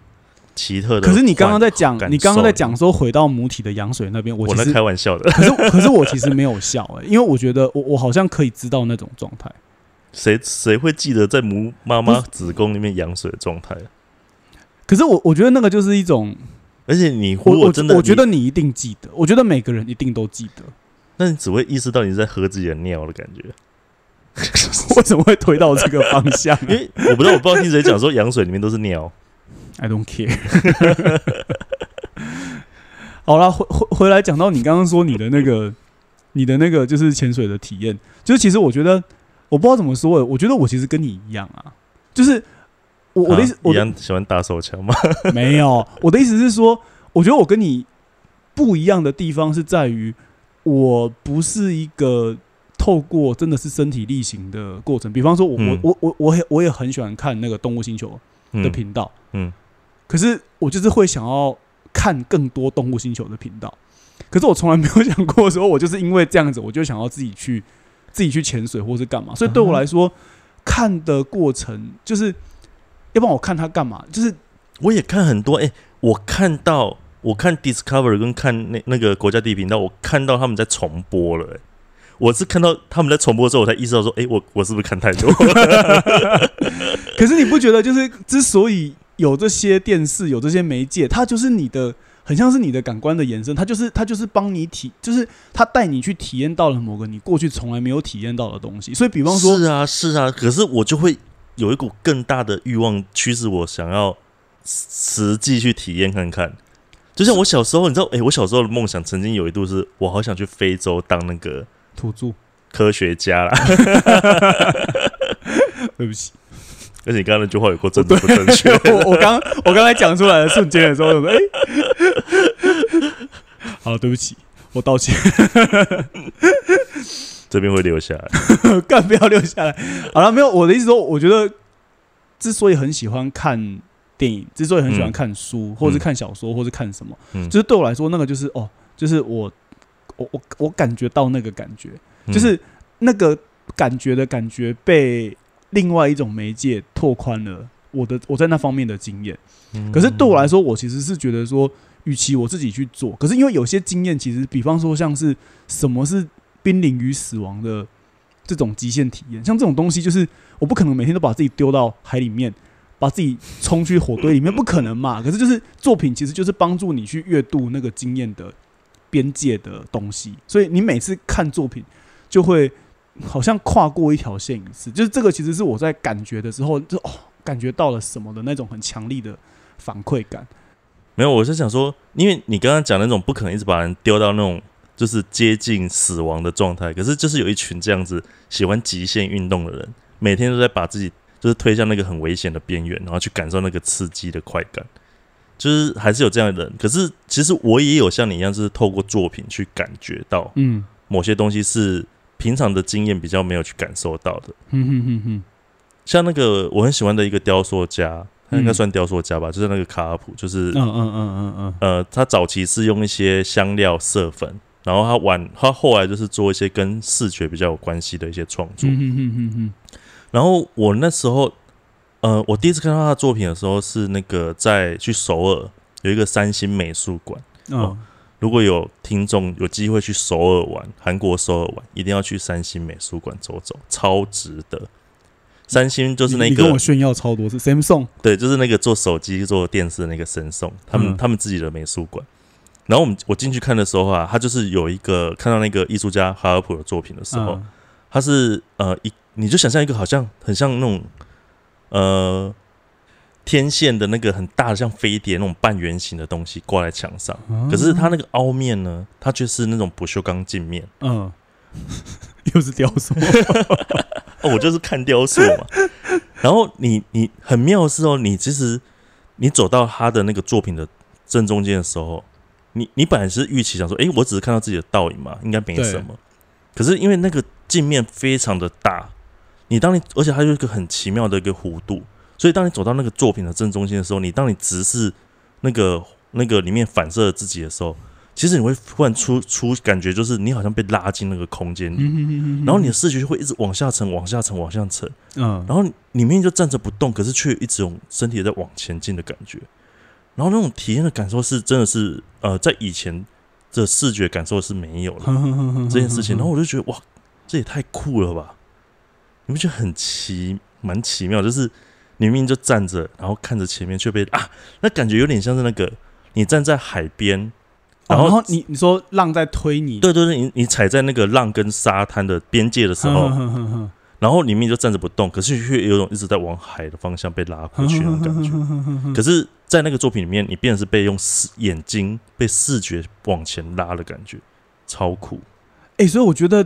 奇特的。可是你刚刚在讲，你刚刚在讲说回到母体的羊水那边，我我在开玩笑的，可是可是我其实没有笑哎、因为我觉得我我好像可以知道那种状态。谁谁会记得在母妈妈子宫里面羊水的状态？可是我我觉得那个就是一种，而且你如我我果真的，我觉，得你一定记得，我觉得每个人一定都记得。那你只会意识到你在喝自己的尿的感觉。为什么会推到这个方向、啊 因为我不知道，我不知道听谁讲说羊水里面都是尿。I don't care。好了，回回回来讲到你刚刚说你的那个，你的那个就是潜水的体验，就是其实我觉得我不知道怎么说欸，我觉得我其实跟你一样啊，就是我我的意思啊，我的一样喜欢打手枪吗？没有，我的意思是说，我觉得我跟你不一样的地方是在于，我不是一个透过真的是身体力行的过程。比方说我，嗯我我我我也我也很喜欢看那个动物星球的嗯频道，嗯可是我就是会想要看更多动物星球的频道。可是我从来没有想过说，我就是因为这样子，我就想要自己去自己去潜水或是干嘛。所以对我来说，看的过程就是，要不然我看他干嘛？就是我也看很多，哎、我看到我看 Discover 跟看那那个国家地理频道，我看到他们在重播了、哎我是看到他们在重播的时候，我才意识到说，哎、我我是不是看太多？可是你不觉得，就是之所以有这些电视、有这些媒介，它就是你的，很像是你的感官的延伸，它就是它就是帮你体，就是它带你去体验到了某个你过去从来没有体验到的东西。所以，比方说，是啊，是啊，可是我就会有一股更大的欲望驱使我想要实际去体验看看。就像我小时候，你知道，哎、我小时候的梦想曾经有一度是我好想去非洲当那个土著，科学家啦。对不起，而且你刚刚那句话有过政治不正确，我我刚我刚才讲出来的瞬间的时候，我说，哎、好，对不起，我道歉，这边会留下来。干不要留下来。好了，没有我的意思说，我觉得之所以很喜欢看电影，之所以很喜欢嗯。看书，或者是看小说，或是看什么，嗯。就是对我来说，那个就是哦，就是我我我我感觉到那个感觉，嗯。就是那个感觉的感觉被另外一种媒介拓宽了我的我在那方面的经验。嗯可是对我来说，我其实是觉得说，与其我自己去做，可是因为有些经验，其实比方说像是什么是濒临于死亡的这种极限体验，像这种东西，就是我不可能每天都把自己丢到海里面，把自己冲去火堆里面，不可能嘛。可是就是作品，其实就是帮助你去阅读那个经验的边界的东西，所以你每次看作品就会好像跨过一条线一次，就是这个其实是我在感觉的时候，就哦感觉到了什么的那种很强力的反馈感。没有，我是想说，因为你刚刚讲那种不可能一直把人丢到那种就是接近死亡的状态，可是就是有一群这样子喜欢极限运动的人，每天都在把自己就是推向那个很危险的边缘，然后去感受那个刺激的快感，就是还是有这样的人。可是其实我也有像你一样，就是透过作品去感觉到嗯某些东西是平常的经验比较没有去感受到的。哼哼哼哼，像那个我很喜欢的一个雕塑家，他应该嗯算雕塑家吧，就是那个卡尔普，就是嗯嗯嗯嗯嗯呃，他早期是用一些香料色粉，然后他晚他后来就是做一些跟视觉比较有关系的一些创作。然后我那时候，呃，我第一次看到他的作品的时候是那个在去首尔有一个三星美术馆。嗯如果有听众有机会去首尔玩，韩国首尔玩，一定要去三星美术馆走走，超值得。三星就是那个你你跟我炫耀超多次，Samsung，对，就是那个做手机、做电视的那个神送，他们、嗯他们自己的美术馆。然后我们我进去看的时候啊，他就是有一个看到那个艺术家哈尔普的作品的时候，嗯他是呃一你就想象一个好像很像那种呃天线的那个很大的像飞碟那种半圆形的东西挂在墙上，可是它那个凹面呢，它却是那种不锈钢镜面。嗯，又是雕塑，哦，我就是看雕塑嘛。然后你你很妙的是哦，你其实你走到他的那个作品的正中间的时候，你你本来是预期想说，诶，我只是看到自己的倒影嘛，应该没什么。可是因为那个镜面非常的大，你当你而且它有一个很奇妙的一个弧度，所以当你走到那个作品的正中心的时候，你当你直视那个那个里面反射自己的时候，其实你会忽然出出感觉，就是你好像被拉进那个空间里，嗯然后你的视觉就会一直往下沉、往下沉、往下沉，嗯然后你明明就站着不动，可是却一直用身体在往前进的感觉。然后那种体验的感受是真的是呃，在以前的视觉感受是没有了 这件事情。然后我就觉得哇，这也太酷了吧！你不觉得很奇蛮奇妙？就是你明明就站着，然后看着前面，却被啊，那感觉有点像是那个你站在海边，哦然后然后你你说浪在推你，对对对，你你踩在那个浪跟沙滩的边界的时候，然后你明明就站着不动，可是却有种一直在往海的方向被拉过去那种感觉。觉可是，在那个作品里面，你变成是被用视眼睛被视觉往前拉的感觉，超酷。哎、所以我觉得，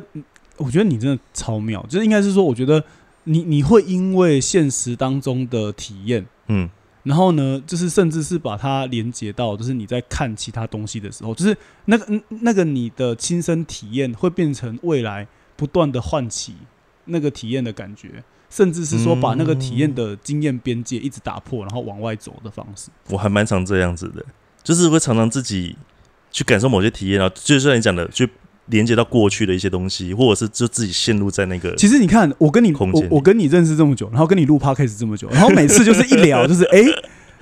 我觉得你真的超妙，就是应该是说，我觉得你你会因为现实当中的体验，嗯，然后呢，就是甚至是把它连接到，就是你在看其他东西的时候，就是那个嗯那个你的亲身体验会变成未来不断的唤起那个体验的感觉，甚至是说把那个体验的经验边界一直打破，然后往外走的方式。我还蛮常这样子的，就是会常常自己去感受某些体验，然后就像你讲的，去连接到过去的一些东西，或者是就自己陷入在那个其实你看，我跟你我我跟你认识这么久，然后跟你录 podcast 这么久，然后每次就是一聊就是 哎。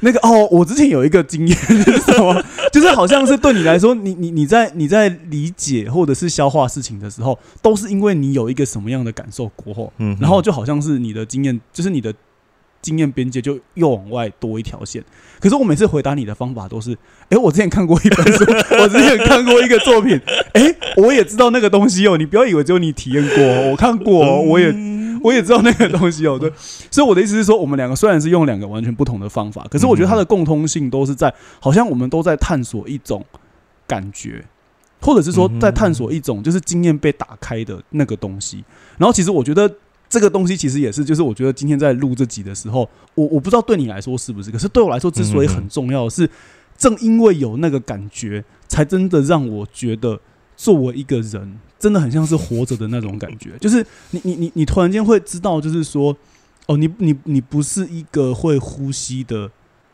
那个哦，我之前有一个经验是什么？就是好像是对你来说，你你你在你在理解或者是消化事情的时候，都是因为你有一个什么样的感受过后，嗯，然后就好像是你的经验，就是你的经验边界就又往外多一条线。可是我每次回答你的方法都是：哎、我之前看过一本书，我之前看过一个作品，哎、我也知道那个东西哦。你不要以为只有你体验过哦，我看过哦，我也我也知道那个东西哦。对，所以我的意思是说，我们两个虽然是用两个完全不同的方法，可是我觉得它的共通性都是在，好像我们都在探索一种感觉。或者是说，在探索一种就是经验被打开的那个东西，然后其实我觉得这个东西其实也是，就是我觉得今天在录这集的时候，我我不知道对你来说是不是，可是对我来说，之所以很重要是，正因为有那个感觉，才真的让我觉得作为一个人，真的很像是活着的那种感觉。就是你你你你突然间会知道，就是说，哦，你你你不是一个会呼吸的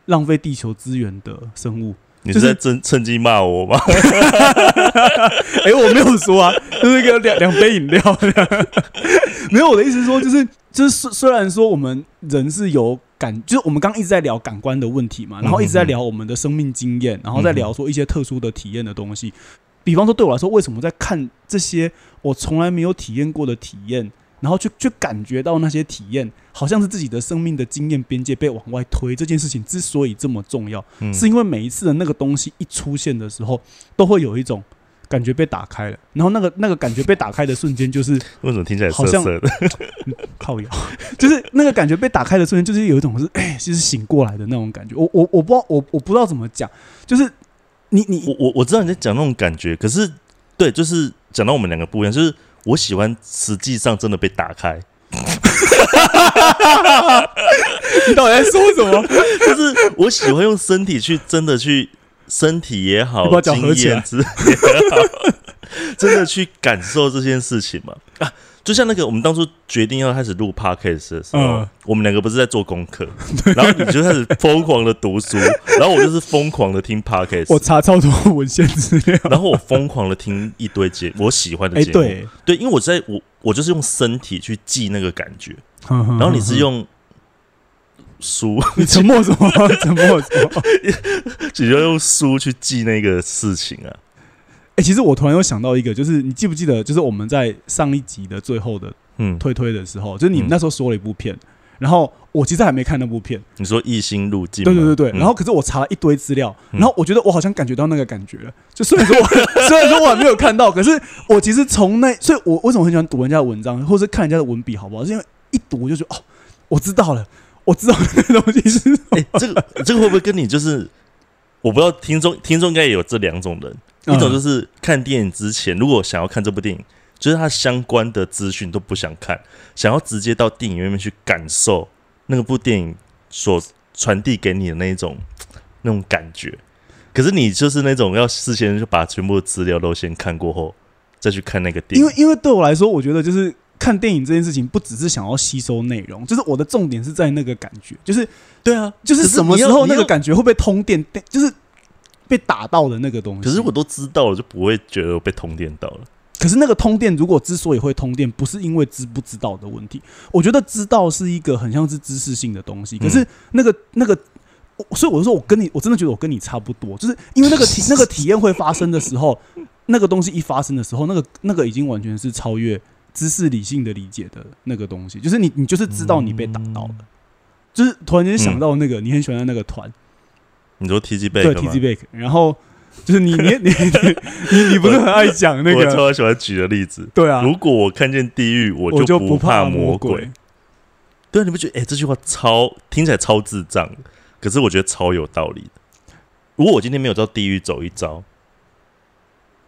浪费地球资源的生物。你是是在趁趁机骂我吗？哎、我没有说啊，就是一个两两杯饮料。没有，我的意思是说，就是就是虽虽然说我们人是有感，就是我们刚刚一直在聊感官的问题嘛，然后一直在聊我们的生命经验，然后再聊说一些特殊的体验的东西。比方说，对我来说，为什么在看这些我从来没有体验过的体验，然后去去感觉到那些体验，好像是自己的生命的经验边界被往外推，这件事情之所以这么重要，嗯是因为每一次的那个东西一出现的时候，都会有一种感觉被打开了，然后那个那个感觉被打开的瞬间，就是 为什么听起来好像？靠摇，就是那个感觉被打开的瞬间，就是有一种是哎，就是醒过来的那种感觉。我我我不知道，我我不知道怎么讲，就是你你我我我知道你在讲那种感觉，可是对，就是讲到我们两个不一样，就是我喜欢实际上真的被打开，你到底在说什么？就是我喜欢用身体去真的去身体也好经验之也好，真的去感受这件事情嘛啊。就像那个，我们当初决定要开始录 podcast 的时候，嗯我们两个不是在做功课，然后你就开始 疯狂的读书，然后我就是疯狂的听 podcast，我查超多文献资料。然后我疯狂的听一堆节我喜欢的哎，节目，对，对，因为我在我我就是用身体去记那个感觉，然然后你是用书，你沉默什么？沉默什么？只要用书去记那个事情啊。哎、其实我突然又想到一个，就是你记不记得，就是我们在上一集的最后的嗯，推推的时候，就是你们那时候说了一部片，然后我其实还没看那部片，你说异星路径，对对对对，嗯。然后可是我查了一堆资料，嗯。然后我觉得我好像感觉到那个感觉了，就虽然说我 虽然说我还没有看到，可是我其实从那，所以我为什么很喜欢读人家的文章，或是看人家的文笔，好不好？是因为一读我就觉得哦，我知道了，我知道那个东西是哎、这个这个会不会跟你就是，我不知道听众听众应该也有这两种人，嗯一种就是看电影之前，如果想要看这部电影，就是它相关的资讯都不想看，想要直接到电影院里面去感受那部电影所传递给你的那一种那种感觉。可是你就是那种要事先就把全部的资料都先看过后，再去看那个电影。因为因为对我来说，我觉得就是看电影这件事情，不只是想要吸收内容，就是我的重点是在那个感觉，就是对啊，就是什么时候那个感觉会被通电，就是被打到的那个东西。可是我都知道了，就不会觉得我被通电到了。可是那个通电，如果之所以会通电，不是因为知不知道的问题，我觉得知道是一个很像是知识性的东西。可是那个那个，所以我就说我跟你，我真的觉得我跟你差不多，就是因为那个体那个体验会发生的时候，那个东西一发生的时候，那个那个已经完全是超越知识理性的理解的那个东西，就是你你就是知道你被打到了，就是突然间想到那个、你很喜欢的那个团，你说 T G 贝对 T G Back，然后就是你你 你你你你不是很爱讲那个我个超喜欢举的例子。对啊，如果我看见地狱，我我就不怕魔鬼。。对啊，你不觉得？哎、这句话超听起来超智障，可是我觉得超有道理的。如果我今天没有到地狱走一遭，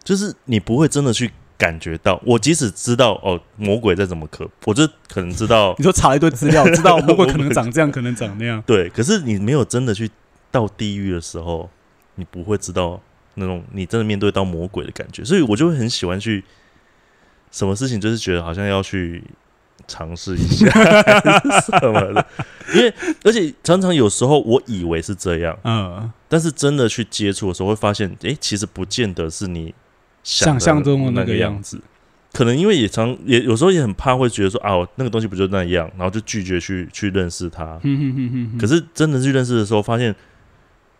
就是你不会真的去感觉到。我即使知道哦，魔鬼再怎么可，我就可能知道你说查一堆资料，知道魔鬼可能长这样，可能长那样。对，可是你没有真的去到地狱的时候，你不会知道那种你真的面对到魔鬼的感觉，所以我就会很喜欢去什么事情，就是觉得好像要去尝试一下 什么的，因为而且常常有时候我以为是这样，嗯，但是真的去接触的时候，会发现，诶，其实不见得是你想象中的那那个样样。子。可能因为也常也有时候也很怕，会觉得说啊，那个东西不就那样，然后就拒绝去去认识它。哼哼哼哼哼。可是真的去认识的时候，发现，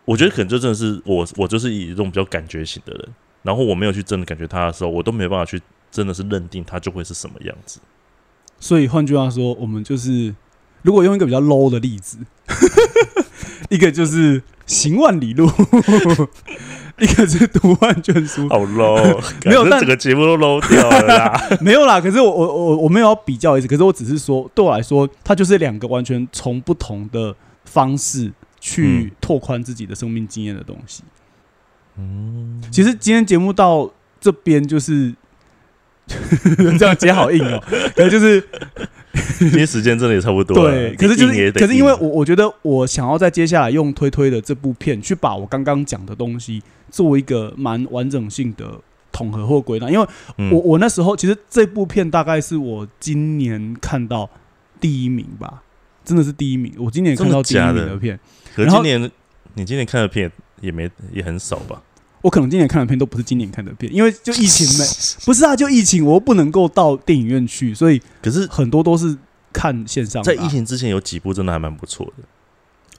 我觉得可能就真的是我，我就是以这种比较感觉型的人，然后我没有去真的感觉他的时候，我都没办法去真的是认定他就会是什么样子。所以换句话说，我们就是如果用一个比较 low 的例子，一个就是行万里路，一个是读万卷书，好 low，没有但整个节目都 low 掉了啦。没有啦。可是我我我我没有要比较意思，可是我只是说，对我来说，它就是两个完全从不同的方式去嗯。拓宽自己的生命经验的东西。嗯，其实今天节目到这边就是 这样接好硬哦、可是就是今天时间真的也差不多。对，可是就是，可是因为我我觉得我想要在接下来用推推的这部片去把我刚刚讲的东西做一个蛮完整性的统合或归纳，因为嗯。我我那时候其实这部片大概是我今年看到第一名吧，真的是第一名，我今年看到第一名的片，可是今年你今年看的片也没也很少吧？我可能今年看的片都不是今年看的片，因为就疫情没 不是啊，就疫情我又不能够到电影院去，所以可是，很多都是看线上啊、在疫情之前有几部真的还蛮不错的。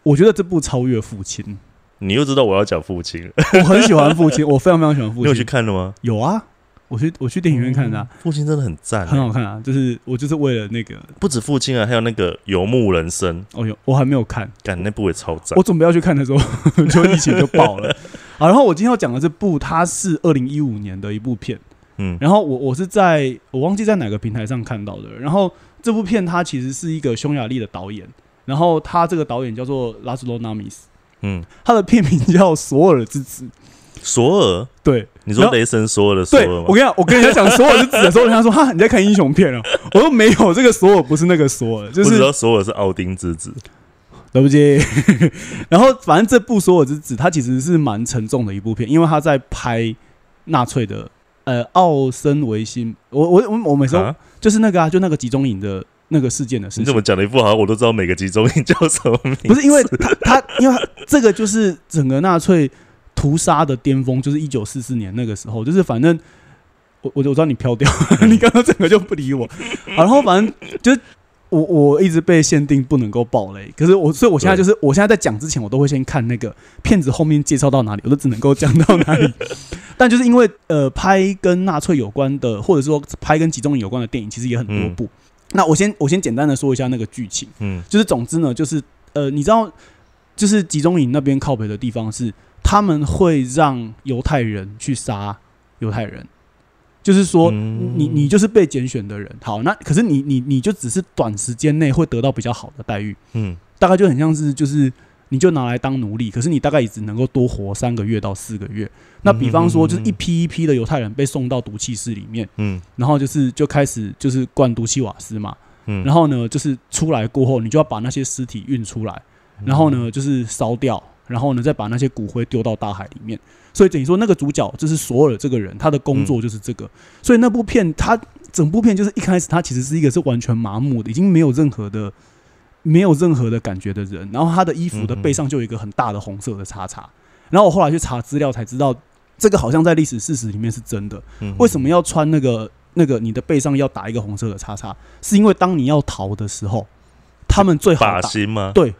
我觉得这部超越父亲，你又知道我要讲父亲了，我很喜欢父亲，我非常非常喜欢父亲你有去。看了吗？有啊，我去我去电影院看的、啊，父亲真的很赞欸，很好看啊。就是我就是为了那个，不止父亲啊，还有那个游牧人生，哦哟，我还没有看，感那部也超赞我。准备要去看的时候，就疫情就爆了。啊，然后我今天要讲的这部，它是二零一五年的一部片，嗯然后我我是在我忘记在哪个平台上看到的。然后这部片它其实是一个匈牙利的导演，然后他这个导演叫做拉斯罗纳米斯，嗯，他的片名叫《索尔之子》。索尔，对，你说雷神索尔的索对，尔吗我？跟你讲，我跟人家讲索尔之子的时候，人家说 哈你在看英雄片哦，我说没有，这个索尔不是那个索尔，就是知道索尔是奥丁之子。对不起。然后反正这部《索尔之子》它其实是蛮沉重的一部片，因为他在拍纳粹的呃奥森维辛，我我我我每次啊？就是那个啊，就那个集中营的那个事件的事情你怎。么讲的一副好像我都知道每个集中营叫什么名字？不是因为他他，因为他这个就是整个纳粹屠杀的巅峰，就是一九四四年那个时候，就是反正我我我知道你飘掉，你刚刚整个就不理我，好 然后反正就是我我一直被限定不能够爆雷，可是我所以我现在就是我现在在讲之前，我都会先看那个片子后面介绍到哪里，我都只能够讲到哪里。但就是因为呃拍跟纳粹有关的，或者说拍跟集中营有关的电影，其实也很多嗯部。那我先我先简单的说一下那个剧情。嗯就是总之呢，就是呃，你知道，就是集中营那边靠北的地方是，他们会让犹太人去杀犹太人，就是说，嗯。你你就是被拣选的人，好，那可是你你你就只是短时间内会得到比较好的待遇，嗯。大概就很像是就是。你就拿来当奴隶，可是你大概也只能够多活三个月到四个月。那比方说，就是一批一批的犹太人被送到毒气室里面，嗯。然后就是就开始就是灌毒气瓦斯嘛，嗯，然后呢，就是出来过后，你就要把那些尸体运出来，然后呢，就是烧掉，然后呢，再把那些骨灰丢到大海里面。所以等于说，那个主角就是索尔这个人，他的工作就是这个。所以那部片，他整部片就是一开始他其实是一个是完全麻木的，已经没有任何的没有任何的感觉的人。然后他的衣服的背上就有一个很大的红色的叉叉。然后我后来去查资料才知道，这个好像在历史事实里面是真的。嗯为什么要穿那个那个你的背上要打一个红色的叉叉？是因为当你要逃的时候，他们最好打。心吗？对，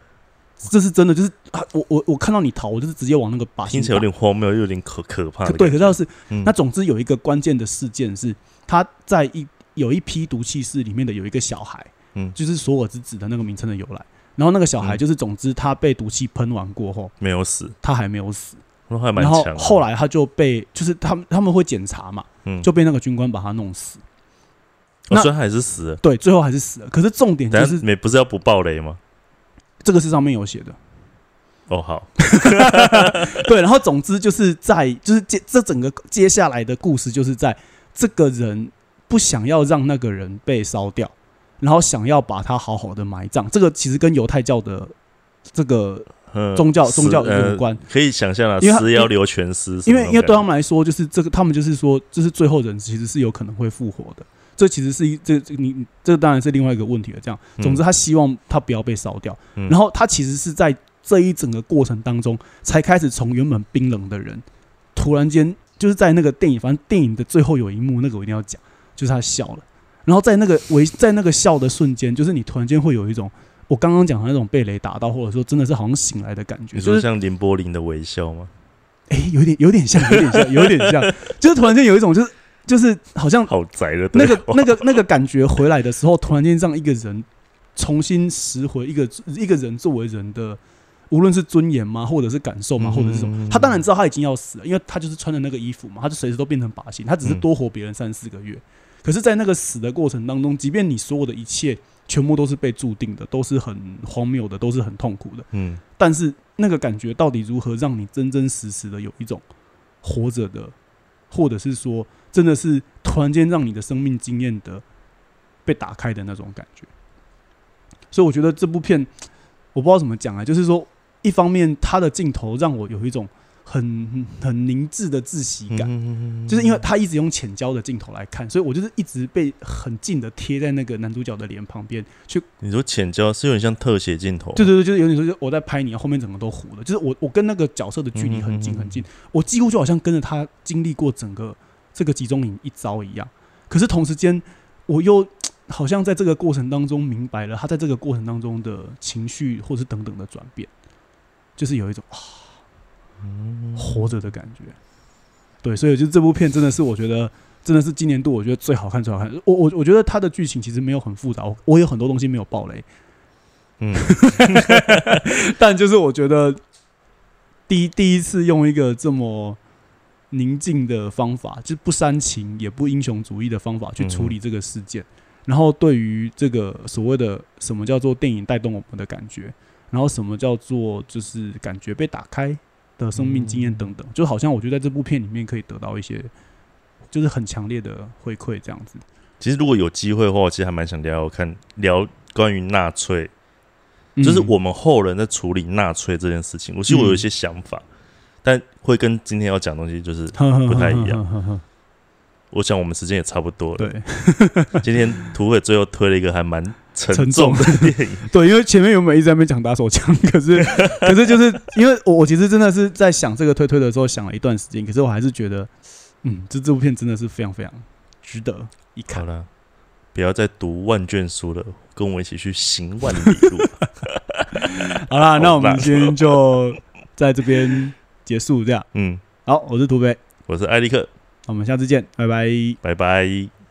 这是真的，就是啊我我我看到你逃，我就是直接往那个靶心听起来有打。点荒谬，又有点可可怕对，可。是要是嗯那总之有一个关键的事件是，他在一有一批毒气室里面的有一个小孩，嗯就是索尔之子的那个名称的由来。然后那个小孩嗯就是，总之他被毒气喷完过后，没有死，他还没有死。那还蛮然后强。后来他就被，就是他们他们会检查嘛，嗯，就被那个军官把他弄死。那然还是死了，对，最后还是死了。可是重点就是是没不是要不爆雷吗？这个是上面有写的。哦，好，对，然后总之就是在就是接这整个接下来的故事，就是在这个人不想要让那个人被烧掉，然后想要把他好好的埋葬。这个其实跟犹太教的这个，嗯，宗教宗教呃有关可以想象啊，因为他死要留全尸因为因为对他们来说，就是这个他们就是说，就是最后人其实是有可能会复活的。这其实是一这这你这当然是另外一个问题了。这样，总之他希望他不要被烧掉，嗯然后他其实是在这一整个过程当中，才开始从原本冰冷的人，突然间就是在那个电影，反正电影的最后有一幕，那个我一定要讲，就是他笑了。然后在那个微 在那个笑的瞬间，就是你突然间会有一种我刚刚讲的那种被雷打到，或者说真的是好像醒来的感觉，你说像林柏林的微笑吗？哎、有点有点像，有点像，有点像，就是突然间有一种就是就是好像好宅的那个 那个那个感觉回来的时候，突然间让一个人重新拾回一个一个人作为人的，无论是尊严吗，或者是感受吗，或者是什么，嗯他当然知道他已经要死了，因为他就是穿的那个衣服嘛，他就随时都变成靶心，他只是嗯。多活别人三四个月。可是，在那个死的过程当中，即便你所有的一切全部都是被注定的，都是很荒谬的，都是很痛苦的，嗯，但是那个感觉到底如何让你真真实实的有一种活着的，或者是说真的是突然间让你的生命经验的被打开的那种感觉。所以我觉得这部片我不知道怎么讲啊，就是说一方面它的镜头让我有一种很很凝滞的窒息感。嗯就是因为他一直用浅焦的镜头来看，所以我就是一直被很近的贴在那个男主角的脸旁边去你说浅焦是有点像特写镜头，对对对，就是有点说，就我在拍你，后面整个都糊了。就是我我跟那个角色的距离很近很近，我几乎就好像跟着他经历过整个这个集中营一遭一样。可是同时间，我又 好像在这个过程当中明白了他在这个过程当中的情绪或是等等的转变，就是有一种啊嗯活着的感觉。对，所以就这部片真的是我觉得真的是今年度我觉得最好看最好看。我我我觉得它的剧情其实没有很复杂，我我有很多东西没有爆雷，嗯，但就是我觉得第一第一次用一个这么宁静的方法，就不煽情也不英雄主义的方法去处理这个事件，然后对于这个所谓的什么叫做电影带动我们的感觉，然后什么叫做就是感觉被打开的生命经验等等，就好像我觉得在这部片里面可以得到一些就是很强烈的回馈，这样子。其实如果有机会的话，我其实还蛮想聊看聊关于纳粹，就是嗯我们后人在处理纳粹这件事情。我其实我有一些想法，但会跟今天要讲的东西就是，不太一样样。我想我们时间也差不多了。对 今天土匪最后推了一个还蛮沉沉重重的电影，对，因为前面原本一直在那边讲打手枪，可是可是就是因为我我其实真的是在想这个推推的时候想了一段时间，可是我还是觉得，嗯，这这部片真的是非常非常值得一看。好了，不要再读万卷书了，跟我一起去行万里路。好啦，那我们今天就在这边结束，这样。嗯，好，我是土匪，我是艾利克，我们下次见，拜拜。拜拜。